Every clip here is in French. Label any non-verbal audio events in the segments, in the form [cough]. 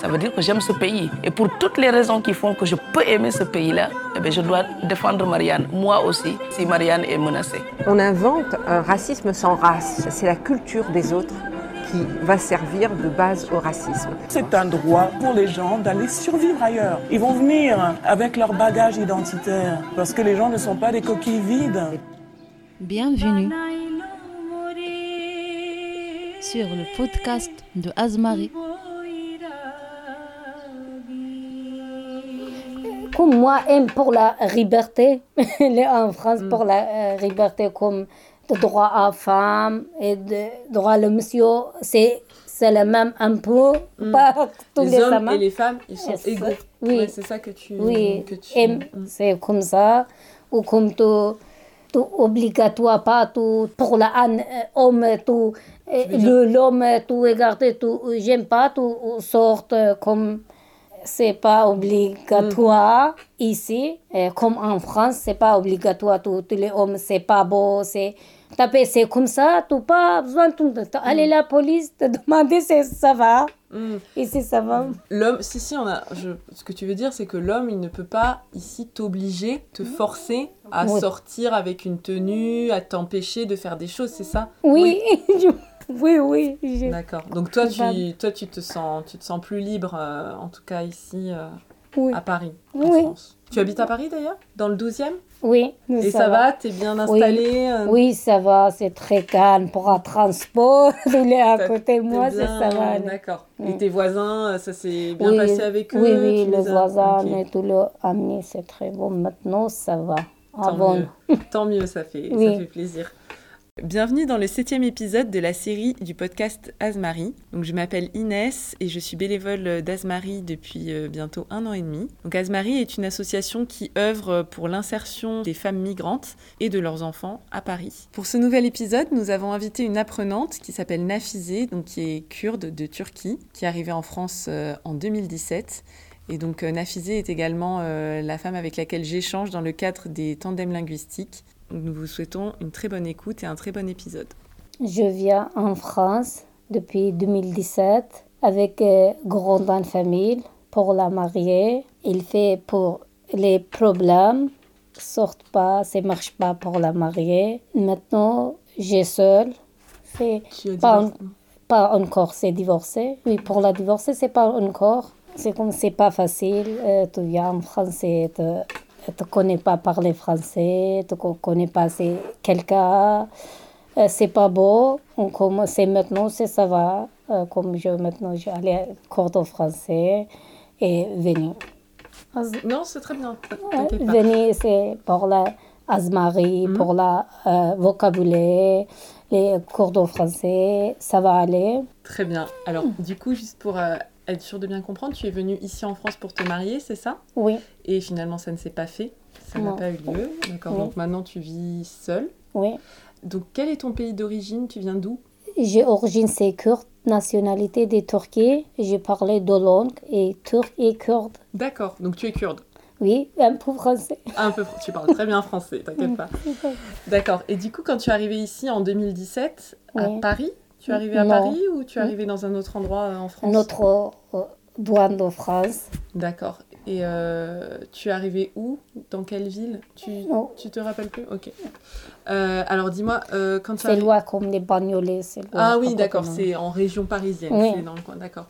ça veut dire que j'aime ce pays. Et pour toutes les raisons qui font que je peux aimer ce pays-là, eh bien, je dois défendre Marianne, moi aussi, si Marianne est menacée. On invente un racisme sans race. C'est la culture des autres qui va servir de base au racisme. C'est un droit pour les gens d'aller survivre ailleurs. Ils vont venir avec leur bagage identitaire parce que les gens ne sont pas des coquilles vides. Bienvenue sur le podcast de Azmari. Moi, aime pour la liberté, [laughs] en France pour la euh, liberté comme de droit à femme et de droit à monsieur, c'est c'est le même un peu, Mm. [laughs] pas tous les, les hommes amants. et les femmes, ils sont égaux. Oui. Ouais, c'est ça que tu. Oui, que tu- Mm. c'est comme ça. Ou comme tout, tout obligatoire, pas tout pour la euh, homme, tout, euh, le- l'homme, tout regarder, tout, j'aime pas, tout sorte comme c'est pas obligatoire Mm. ici. Et comme en France, c'est pas obligatoire, tous les hommes, c'est pas beau, c'est taper, c'est comme ça, tout pas besoin temps. Aller à la police, te demander si ça va. Mm. Ici, ça va. L'homme, si, si, on a. Je, ce que tu veux dire, c'est que l'homme, il ne peut pas ici t'obliger, te forcer à Oui. sortir avec une tenue, à t'empêcher de faire des choses, c'est ça? Oui, [laughs] [laughs] oui, oui. je- D'accord. Donc toi, tu, toi, tu te sens, tu te sens plus libre, euh, en tout cas ici euh, Oui. à Paris, en Oui. France. Tu habites à Paris d'ailleurs, dans le 12e Oui, Et ça, va, T'es bien installé euh, Oui, ça va, c'est très calme pour un transport. [laughs] Il est à côté de moi, ça, bien- ça va. D'accord. Mm. Et tes voisins, ça s'est bien passé avec eux? Oui, oui, tu les les voisins et tout le amis, c'est très bon. Maintenant, ça va. Tant Avant, mieux. Tant mieux, ça fait, ça fait plaisir. Bienvenue dans le septième épisode de la série du podcast Azmarie. Donc, je m'appelle Inès et je suis bénévole d'Azmarie depuis euh, bientôt un an et demi. Donc, Azmarie est une association qui œuvre pour l'insertion des femmes migrantes et de leurs enfants à Paris. Pour ce nouvel épisode, nous avons invité une apprenante qui s'appelle Nafizé, donc qui est kurde de Turquie, qui est arrivée en France euh, en 2017. Et donc euh, Nafizé est également la femme avec laquelle j'échange dans le cadre des tandems linguistiques. Donc, Nous vous souhaitons une très bonne écoute et un très bon épisode. je viens en France depuis 2017 avec euh, grande famille pour la marier. Il fait pour les problèmes, sortent pas, ça marche pas pour la marier. Maintenant, j'ai seule. C'est Pas divorcé pas encore, c'est divorcé. Oui, pour la divorcer, c'est pas encore. C'est comme c'est pas facile. euh, tu viens en France et tu ne connais pas parler français, tu ne connais pas quelqu'un. euh, c'est pas beau. On commence c'est maintenant, c'est ça va. Euh, comme je maintenant, à cours de français et venir. Non, c'est très bien. Venir, c'est pour la asmarie, Mhm. pour la euh, vocabulaire, les cours de français, ça va aller. Très bien. Alors, du coup, juste pour euh, être sûr de bien comprendre, tu es venue ici en France pour te marier, c'est ça? Oui, Et finalement, ça ne s'est pas fait. Ça n'a pas eu lieu. D'accord. Donc maintenant, tu vis seule. oui. Donc, quel est ton pays d'origine? Tu viens d'où? J'ai origine c'est kurde, nationalité de Turquie. J'ai parlé deux langues, et turc et kurde. D'accord. Donc, tu es kurde. Oui, un peu français. Un peu, tu parles très bien français, t'inquiète pas. [laughs] D'accord. Et du coup, quand tu es arrivée ici en 2017 à. Paris, tu es arrivée à Non. Paris ou tu es arrivée dans un autre endroit euh, en France Notre euh, douane de France. D'accord. Et euh, tu es arrivée où? Dans quelle ville? Tu, Non. tu te rappelles plus? Ok. Euh, alors dis-moi, euh, quand tu C'est arrives- loin comme les bagnolets. Ah oui, d'accord, c'est en région parisienne, Oui. c'est dans le coin, d'accord.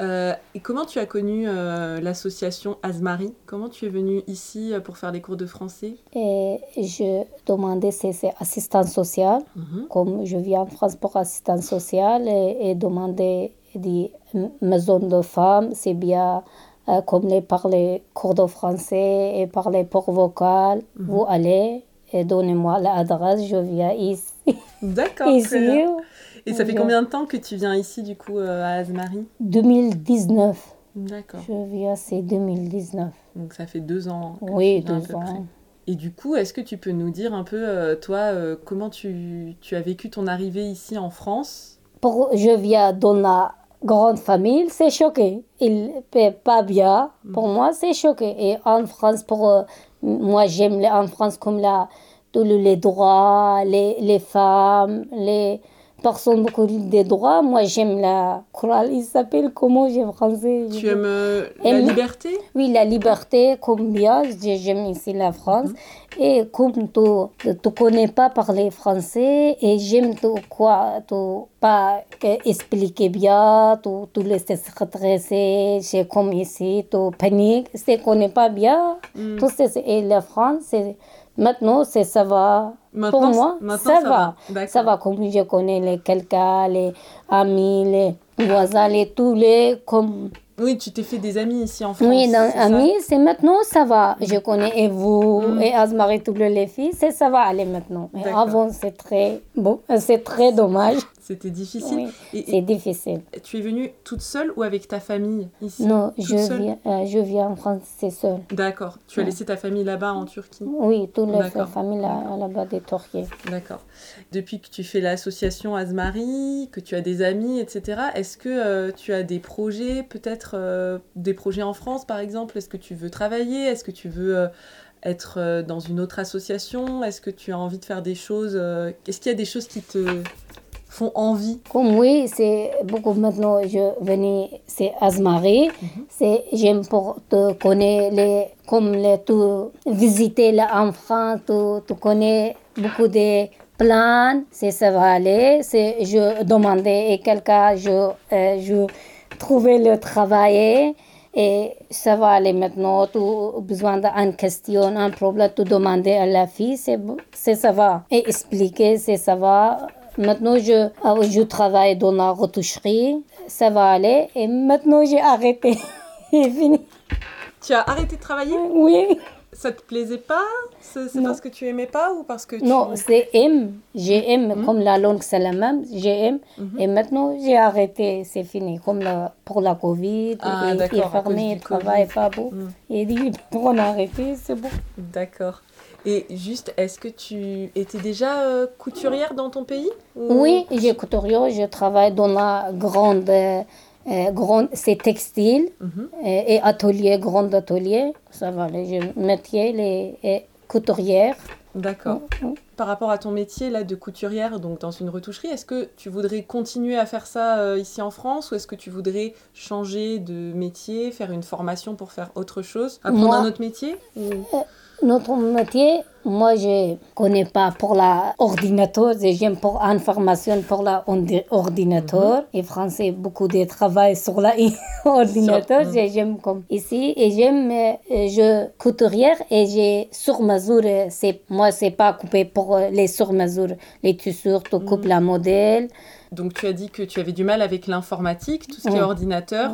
Euh, et comment tu as connu euh, l'association Azmari Comment tu es venue ici euh, pour faire des cours de français? Et je demandais si c'est assistance sociale. Mhm. Comme je viens en France pour assistance sociale et, et demander des maisons de femmes, c'est bien euh, comme les parler cours de français et parler pour vocal. Mhm. Vous allez et donnez-moi l'adresse, je viens ici. D'accord, [laughs] ici. Et ça fait Bien. combien de temps que tu viens ici, du coup, euh, à Azmari 2019. D'accord. Je viens, c'est 2019. Donc ça fait deux ans. Oui, deux près. ans. Et du coup, est-ce que tu peux nous dire un peu, euh, toi, euh, comment tu, tu as vécu ton arrivée ici en France? Pour, je viens dans la grande famille, c'est choqué. Il fait pas bien. Pour moi, c'est choqué. Et en France, pour moi, j'aime en France comme la, tous les droits, les, les femmes, les personne beaucoup des droits. Moi, j'aime la chorale. Il s'appelle comment j'ai français Tu aimes euh, la Aime- liberté? Oui, la liberté, comme bien, j'ai- j'aime ici la France. Et comme tu ne connais pas parler français, et j'aime tout quoi, tu pas que expliquer bien, tu, tu laisses stresser, c'est comme ici, tu paniques, tu ne connais pas bien. Tout ça, c'est- et la France, c'est- maintenant, c'est ça va. Maintenant, Pour moi, ça, ça va. Ça va, comme je connais les quelqu'un, les amis, les voisins, les tous les, comme Oui, tu t'es fait des amis ici en France. oui, dans amis, c'est maintenant, ça va. Je connais et vous, et Azmarie, toutes les filles, c'est ça va aller maintenant. Mais avant, c'est très bon, c'est très dommage. C'était difficile. Oui, c'est difficile. tu es venue toute seule ou avec ta famille ici? Non, Toute je seule? viens, euh, je viens en France, c'est seul. D'accord. Tu as laissé ta famille là-bas en Turquie? Oui, D'accord. familles là, là-bas des Turquiers. D'accord. Depuis que tu fais l'association Azmari, que tu as des amis, etc., est-ce que euh, tu as des projets, peut-être euh, des projets en France par exemple? Est-ce que tu veux travailler? Est-ce que tu veux être dans une autre association? Est-ce que tu as envie de faire des choses Est-ce qu'il y a des choses qui te font envie Comme oui, c'est beaucoup maintenant, je venais, c'est Azmarie. C'est, j'aime pour te connaître les, comme les, tout, visiter France, tu, tu connais beaucoup de plans, c'est ça va aller. C'est, je demandais et quelqu'un, je, euh, je trouvais le travail. Et ça va aller maintenant, as besoin d'une question, un problème, tu demander à la fille, c'est ça va. Et expliquer, c'est ça va. Maintenant, je, ah je travaille dans la retoucherie, ça va aller. Et maintenant, j'ai arrêté. [laughs] C'est fini. Tu as arrêté de travailler? Oui. Ça te plaisait pas? C'est parce que tu aimais pas ou parce que tu... Non, c'est M. J'aime, Mhm. comme la langue, c'est la même. J'aime. Et maintenant, j'ai arrêté. C'est fini. Comme la- pour la Covid, Ah, il- est fermé, du il travaille pas beau. Mhm. Il dit, [laughs] on a arrêté, c'est bon. D'accord. Et juste, est-ce que tu étais déjà euh, couturière dans ton pays ou- Oui, j'ai couturier, je travaille dans la grande, euh, euh, grande c'est textile Mhm. et, et atelier, grand atelier. Ça va, les métier, les et couturière. D'accord. Mhm. Par rapport à ton métier là de couturière, donc dans une retoucherie, est-ce que tu voudrais continuer à faire ça euh, ici en France ou est-ce que tu voudrais changer de métier, faire une formation pour faire autre chose, apprendre Moi- un autre métier? ou- Notre métier, moi je connais pas pour la ordinateur, j'aime pour information pour la ordi- ordinateur. Et français, beaucoup de travail sur la [laughs] ordinateur, mhm. j'ai- j'aime comme ici. Et j'aime, euh, je couturière et j'ai sur mesure, euh, c'est, moi c'est pas coupé pour euh, les sur mesure, les tissures, tu coupes la modèle. Donc tu as dit que tu avais du mal avec l'informatique, tout ce qui est ordinateur,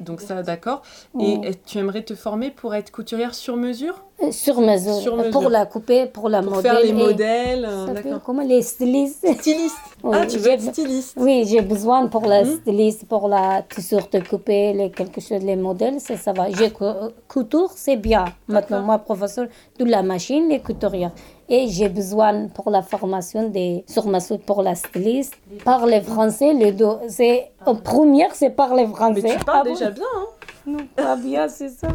donc ça d'accord. Et est- tu aimerais te former pour être couturière sur mesure? Euh, Sur mesure, Sur mesure. pour la couper, pour la Pour modèle. faire les modèles, euh, Ça comment les stylistes Styliste Oui, Ah, tu veux être styliste Oui, j'ai besoin pour la Mhm. styliste, pour la tissure de couper, les, quelque chose, les modèles, c'est ça va. J'ai cou- couture, c'est bien. Maintenant, moi, professeur de la machine, les couturières. Et j'ai besoin pour la formation des sur mesure pour la styliste. Parler français, les deux. C'est, en première, c'est parler Mais français. tu parles Ah bon? déjà bien, hein Non, pas bien, c'est ça.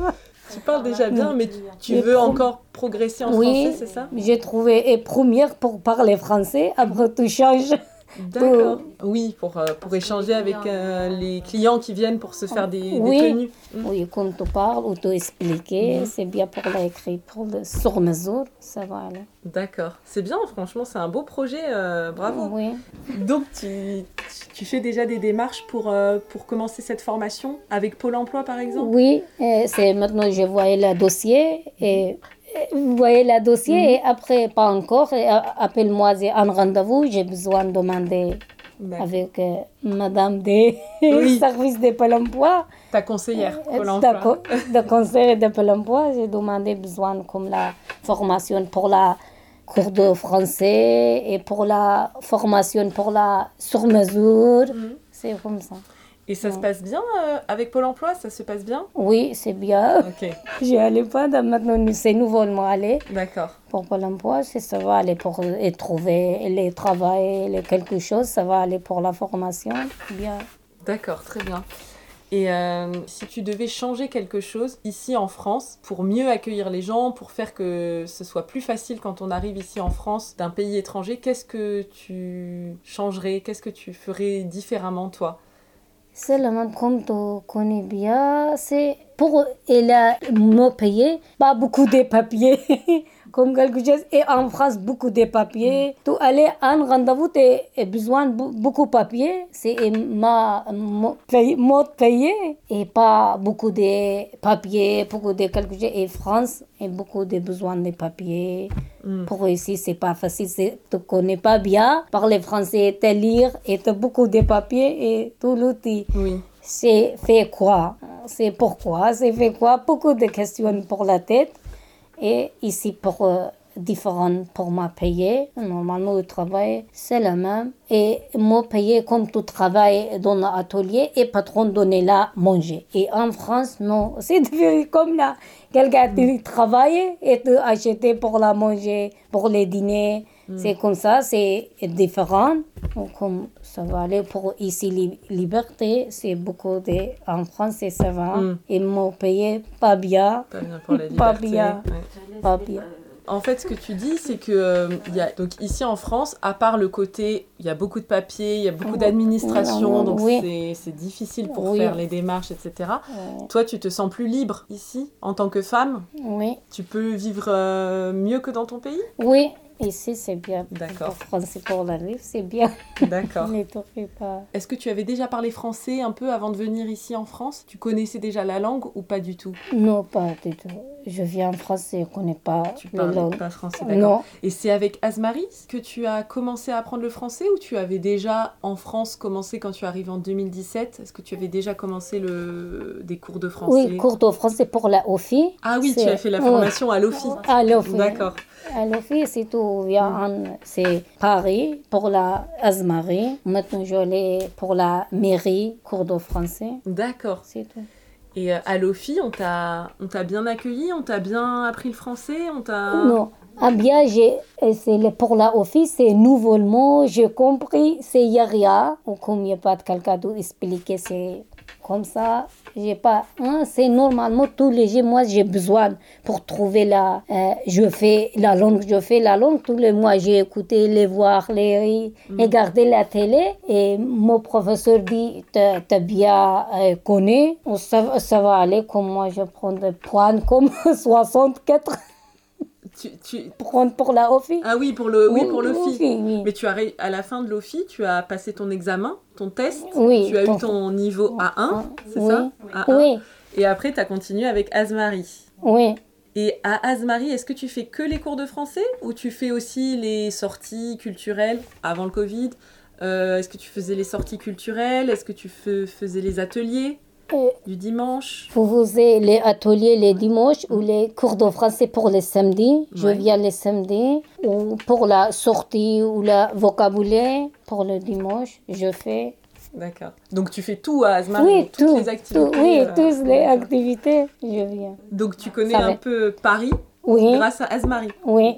Tu parles déjà bien, mais tu- veux pro- encore progresser en Oui, français, c'est ça? J'ai trouvé et première pour parler français, après tout change. D'accord. Oui, pour, euh, pour échanger avec euh, les clients qui viennent pour se faire des, des Oui. tenues. Mm. Oui, quand tu parles ou tu expliquer, c'est bien pour l'écrit, pour le sur mesure, ça va aller. D'accord. C'est bien, franchement, c'est un beau projet. euh, bravo. Oui. Donc, tu, tu fais déjà des démarches pour, euh, pour commencer cette formation avec Pôle emploi, par exemple? Oui, euh, c'est maintenant je voyais le dossier et euh, vous voyez le dossier et après pas encore. euh, Appelle-moi, j'ai un rendez-vous, j'ai besoin de demander D'accord. avec euh, Madame des [laughs] Oui. services de Pôle emploi. Ta conseillère, Pôle Euh, emploi. d'accord, de conseil de Pôle emploi, j'ai demandé besoin comme la formation pour la cours de français et pour la formation pour la sur-mesure. Mhm. C'est comme ça. Et ça se passe bien euh, avec Pôle emploi? Ça se passe bien? Oui, c'est bien. Ok, J'y allais pas, maintenant c'est nouvellement aller d'accord. pour Pôle emploi, c'est ça va aller pour et trouver les travail, les quelque chose, ça va aller pour la formation. Bien. D'accord, très bien. Et euh, si tu devais changer quelque chose ici en France pour mieux accueillir les gens, pour faire que ce soit plus facile quand on arrive ici en France d'un pays étranger, qu'est-ce que tu changerais? Qu'est-ce que tu ferais différemment toi? Seulement, comme tu connais bien, c'est pour il a me payer, pas beaucoup de papiers, [laughs] comme quelque chose. Et en France, beaucoup de papiers. Tu aller en rendez-vous, tu as besoin de beaucoup de papiers. C'est ma paye- payer et pas beaucoup de papiers, beaucoup de quelque chose. Et France, a beaucoup de besoin de papiers. Mm. Pour ici, c'est pas facile. Tu connais pas bien parler français, te lire et tu as beaucoup de papiers et tout l'outil. Oui. C'est fait quoi? C'est pourquoi? C'est fait quoi? Beaucoup de questions pour la tête. Et ici, pour euh, pour m'a payer. Normalement, le travail, c'est le même. Et m'a payé comme tu travailles dans l'atelier et patron donner là manger. Et en France, non. [laughs] C'est comme là. Quelqu'un qui travaille et tu acheter pour la manger, pour les dîners. C'est comme ça, c'est différent. Comme ça va aller pour ici, li- liberté, c'est beaucoup de. En France, c'est ça va. Mm. Ils m'ont payé pas bien. Pas bien pour la Pas liberté. bien. ouais. Pas bien. En fait, ce que tu dis, c'est que euh, y a, donc ici en France, à part le côté, il y a beaucoup de papiers, il y a beaucoup d'administration, donc oui. c'est- c'est difficile pour Oui. faire les démarches, etc. Toi, tu te sens plus libre ici, en tant que femme? Oui, Tu peux vivre euh, mieux que dans ton pays? Oui. Ici, c'est bien. D'accord. Pour français, pour la c'est bien. D'accord. [laughs] Fais pas. Est-ce que tu avais déjà parlé français un peu avant de venir ici en France? Tu connaissais déjà la langue ou pas du tout? Non, pas du tout. Je viens en France et je ne connais pas Tu la parles langue. pas français, d'accord. Non, Et c'est avec Asmaris que tu as commencé à apprendre le français ou tu avais déjà en France commencé quand tu arrives en 2017 Est-ce que tu avais déjà commencé le... des cours de français? Oui, cours de français pour la OFI. Ah oui, tu as fait la oui. formation à l'OFI. À l'OFI. D'accord. À l'OFI, c'est tout. Vient en- C'est Paris pour la Asmarie. Maintenant, je l'ai pour la mairie, cours de français. D'accord. C'est tout. Et euh, à l'OFI, on t'a bien accueilli On t'a bien appris le français On t'a... Non. Ah bien, euh, le- pour la office, c'est nouveau mot, j'ai compris, c'est Yaria. Comme il n'y a pas de quelqu'un d'autre expliquer, c'est comme ça. J'ai pas, hein, c'est normalement tous les jours, moi j'ai besoin pour trouver la, euh, je fais la langue, je fais la langue, tous les mois. J'ai écouté, les voir, les regarder la télé. Et mon professeur dit, t'as bien euh, connu, ça, ça va aller comme moi je prends des points comme [laughs] 64 Tu, tu- prendre pour la OFI. Ah oui, pour le, oui, pour l'OFI. Oui. Mais tu as à la fin de l'OFI, tu as passé ton examen, ton test. Oui, Tu as ton- eu ton niveau A1, c'est oui. ça A1. Oui, Et après, tu as continué avec Asmarie. oui. Et à Asmarie, est-ce que tu fais que les cours de français ou tu fais aussi les sorties culturelles avant le Covid? Euh, Est-ce que tu faisais les sorties culturelles? Est-ce que tu fais- faisais les ateliers? Du dimanche Vous faisiez les ateliers les dimanches ou les cours de français pour les samedis. Je Ouais. viens les samedis. Ou pour la sortie ou le vocabulaire pour le dimanche, je fais. D'accord. Donc tu fais tout à Asmarie, oui, toutes tout. les activités. tout, oui, euh, toutes les activités, je viens. Donc tu connais Ça un peu Paris Oui, grâce à Asmarie. oui.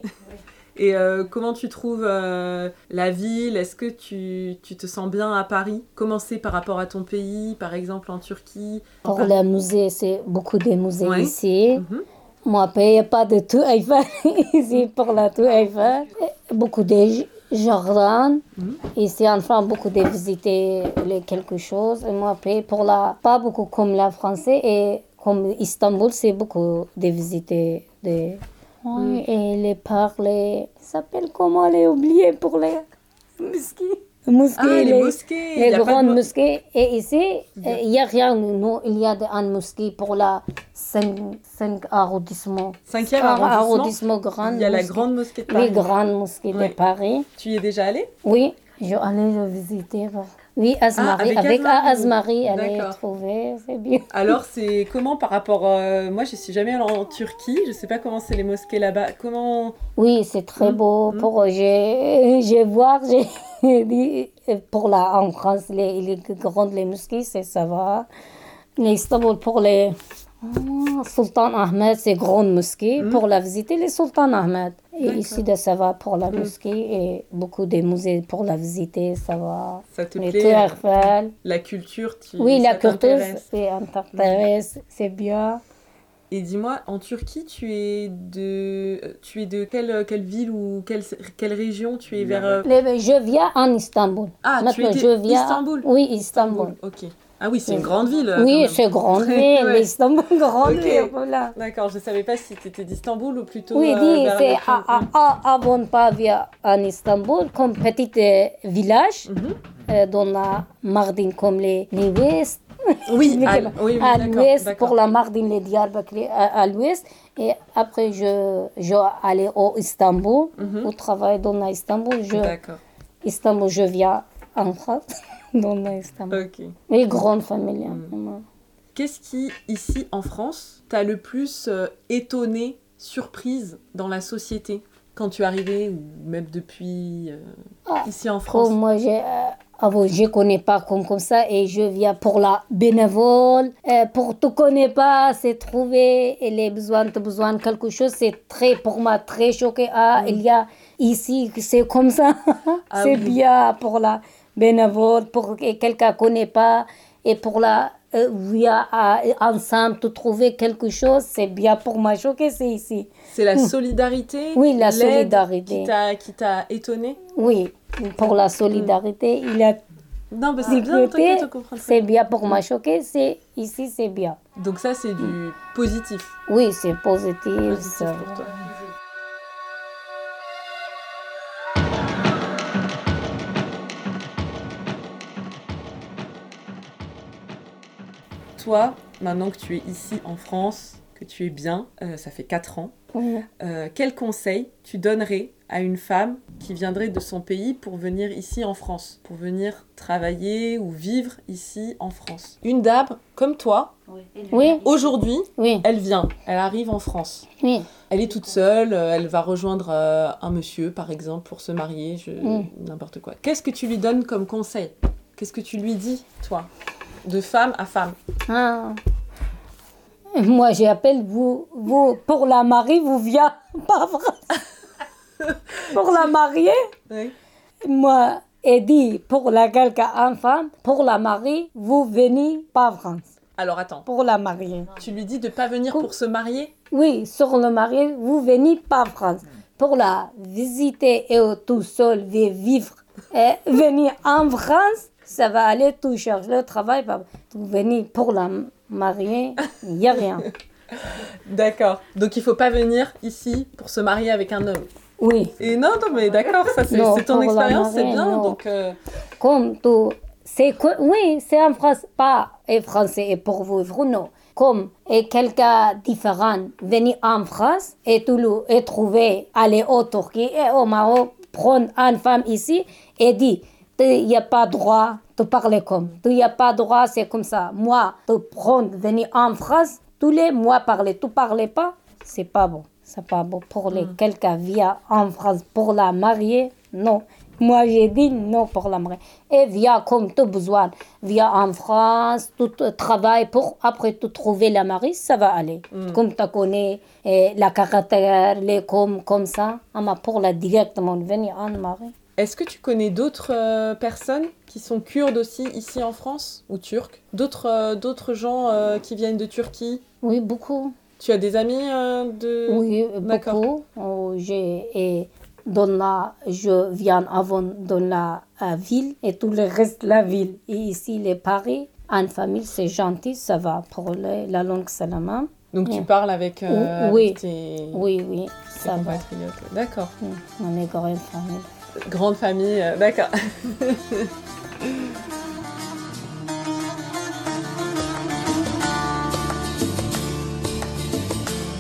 Et euh, comment tu trouves euh, la ville? Est-ce que tu, tu te sens bien à Paris? Comment c'est par rapport à ton pays, par exemple en Turquie? Pour Enfin, le musée, c'est beaucoup de musées Ouais. ici. mhm. Moi, il n'y a pas de tout Eiffel [laughs] ici pour la tour Eiffel. Beaucoup de jardins. Mhm. Ici, en France, beaucoup de visiter les quelque chose. Et moi, après, pour la, pas beaucoup comme la français et comme Istanbul, c'est beaucoup de visiter des. Oui, et les parler. S'appelle comment les oublier pour les mosquées? Mosquées, Ah, les mosquées les pas de grandes mo- mosquées. Et ici, il n'y a rien. Non, il y a de- une mosquée pour la 5, arrondissement. Cinquième Ah, arrondissement, arrondissement grande. il y a la mosquée. grande mosquée de Paris. grande mosquée Ouais. de Paris. Tu y es déjà allé? Oui, je allais le visiter. Oui, Asmarie. avec avec. Asmarie, elle est trouvée. C'est bien. [laughs] Alors c'est comment par rapport... euh, moi je suis jamais allée en Turquie, je sais pas comment c'est les mosquées là-bas. Comment... Oui, c'est très Mm, beau. mm. Pour j'ai [laughs] j'ai voir j'ai [laughs] dit pour la en France les, les grandes les mosquées c'est ça va. Les Istanbul pour les Ah, Sultan Ahmed, c'est grande mosquée. Pour la visiter, les Sultan Ahmed. Et ici, de, ça va pour la mosquée et beaucoup de musées pour la visiter, ça va. Ça te Les plaît. La culture, tu, Oui, ça la culture, c'est intéresse, c'est bien. Et dis-moi, en Turquie, tu es de, tu es de quelle, quelle ville ou quelle, quelle région Tu es vers... euh, Je viens en Istanbul. Ah, tu Maintenant, étais je viens. Istanbul? Oui, Istanbul. Ok. Ah oui, c'est une grande ville. euh, Oui, c'est grande [laughs] Ouais. ville, Istanbul, grande Ok. ville, voilà. D'accord, je savais pas si tu étais d'Istanbul ou plutôt. Oui, euh, c'est la- à- à- à- avant pas via en Istanbul, comme petit euh, village, euh, dans la Mardin, comme les, les Ouest. Oui, [laughs] à, oui, oui, à l'ouest, pour la Mardin, les Diyarbakir à, à l'ouest. Et après, je, je allais au Istanbul, Mhm. au travail dans la Istanbul. Je, D'accord, Istanbul, je viens en France, [laughs] [laughs] dans la Istanbul. ok. Et grande famille, hein, Mm. Qu'est-ce qui, ici en France, t'a le plus euh, étonné, surprise dans la société quand tu es arrivée ou même depuis euh, Ah, ici en France? Comme moi, j'ai, euh, avant, je connais pas comme, comme ça et je viens pour la bénévole. Euh, pour tout connais pas, c'est trouver et les besoins, tu besoin de quelque chose, c'est très, pour moi, très choqué. Ah, il y a ici, c'est comme ça. [laughs] Ah c'est oui. bien pour la bénévole, pour que quelqu'un connaît pas et pour la euh, ensemble de trouver quelque chose, c'est bien pour choqué, c'est ici. C'est la solidarité Oui, la solidarité. Qui t'a, étonné Oui, pour la solidarité, il y a Non, mais c'est bien, c'est bien pour choquer, c'est ici c'est bien. Donc ça, c'est du positif. Oui, c'est positif. Positif pour toi. Toi, maintenant que tu es ici en France, que tu es bien, euh, ça fait 4 ans, Oui. euh, quel conseil tu donnerais à une femme qui viendrait de son pays pour venir ici en France, pour venir travailler ou vivre ici en France? Une dame comme toi, Oui, aujourd'hui, oui, elle vient, elle arrive en France. oui. Elle est toute seule, euh, elle va rejoindre euh, un monsieur, par exemple, pour se marier, je... N'importe quoi. Qu'est-ce que tu lui donnes comme conseil? Qu'est-ce que tu lui dis, toi? De femme à femme Ah. Moi, j'appelle vous, vous, pour la mariée, [laughs] [laughs] vous venez pas vrai. pour la mariée, Oui. moi, et dit pour la quelqu'un en femme, pour la mariée, vous venez pas France. Alors attends, Pour la mariée. tu lui dis de pas venir pour se marier? Oui, sur le marié, vous venez pas France. Pour la visiter et tout seul vi- vivre, et venir en France, ça va aller tout chercher le travail. Vous venez pour la mariée, il n'y a rien. [laughs] D'accord. Donc il faut pas venir ici pour se marier avec un homme. Oui, Et non, non, mais d'accord, ça c'est ton expérience, c'est bien. non. Donc euh, comme tout. C'est oui, c'est en France, pas et français et pour vivre, non. Comme et quelqu'un différent venir en France et tout le, et trouver, aller au Turquie et au Maroc, prendre une femme ici et dit, il n'y a pas droit de parler comme, il n'y a pas droit, c'est comme ça. Moi, de prendre, venir en France, tous les mois parler, tu parles pas, c'est pas bon. C'est pas bon pour les quelqu'un vient en France pour la marier, non. Moi, j'ai dit non pour la marier. Et vient comme tu as besoin, vient en France, tout travail pour après tu trouver la mariée, ça va aller. Comme tu connais et la caractère, les comme comme ça, mais pour la directement venir en mariée. Est-ce que tu connais d'autres euh, personnes qui sont kurdes aussi ici en France ou turques? D'autres euh, d'autres gens euh, qui viennent de Turquie? Oui, beaucoup. Tu as des amis de Oui, beaucoup. Oh, et dans la, je viens avant dans la ville et tout le reste de la ville. Et ici, les Paris, en famille, c'est gentil, ça va pour la langue salama. Donc tu parles avec, Oui. avec tes, Oui, oui, tes ça va. compatriotes. D'accord. Mm, On est grande famille. Grande famille, euh, d'accord. [laughs]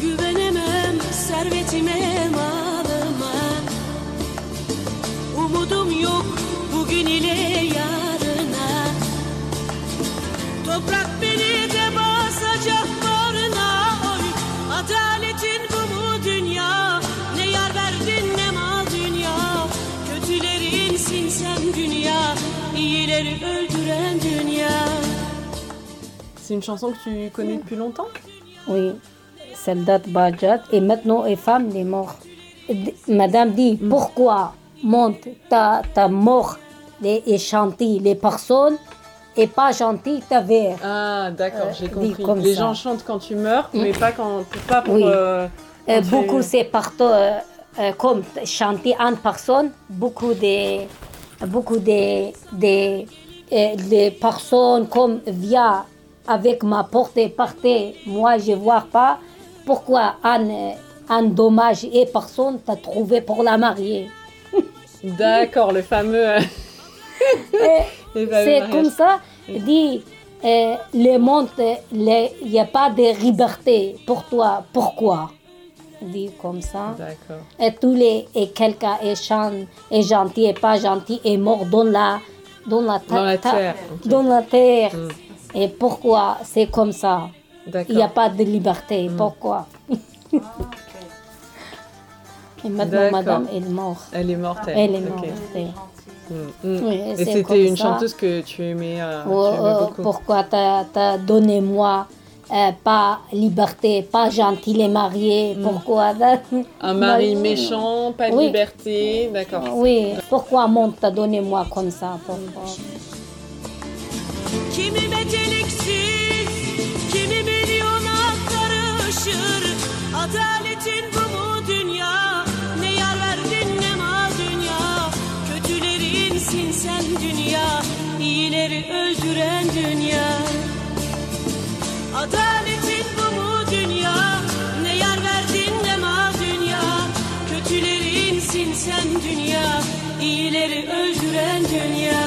Güvenemem servetime malıma Umudum yok bugün ile yarına Toprak beni de basacak İyileri öldüren dünya C'est une chanson que tu connais depuis longtemps? Oui, soldat Bajat. Et maintenant, les femmes, les morts. D- Madame dit, pourquoi monte ta, ta mort les, et chanter les personnes et pas gentil ta verre? Ah, d'accord, Euh, j'ai compris. comme Les ça. gens chantent quand tu meurs, mais pas quand, pas pour. Oui. euh, quand Euh, tu- beaucoup c'est partout euh, euh, comme chanter en personne beaucoup de beaucoup de, de euh, les personnes comme via avec ma porte et moi je vois pas pourquoi un un dommage et personne t'a trouvé pour la marier. [laughs] D'accord, le fameux. euh, [laughs] [laughs] les fameux c'est comme ça dit euh, le monde il n'y a pas de liberté pour toi. Pourquoi? Dit comme ça D'accord. et tous les et quelqu'un est, est gentil et pas gentil est mort dans la dans la, ta- Dans la ta- terre, dans la terre. Mm. et pourquoi c'est comme ça? Il n'y a pas de liberté Mm. pourquoi? Et maintenant madame elle est morte Elle est morte. elle est morte Mm, mm. Oui, Et c'était une ça. chanteuse que tu aimais, euh, Oh, tu aimais oh, beaucoup. pourquoi t'as as donné moi euh, pas liberté pas gentil les mariés pourquoi Mm. [laughs] Un mari Moi, méchant, pas de Oui. liberté, d'accord. oui. Pourquoi monde t'a donné moi comme ça pourquoi sen dünya, iyileri öldüren dünya Adaletin bu mu dünya, ne yar verdin ne mal dünya? Kötülerinsin sen dünya, iyileri öldüren dünya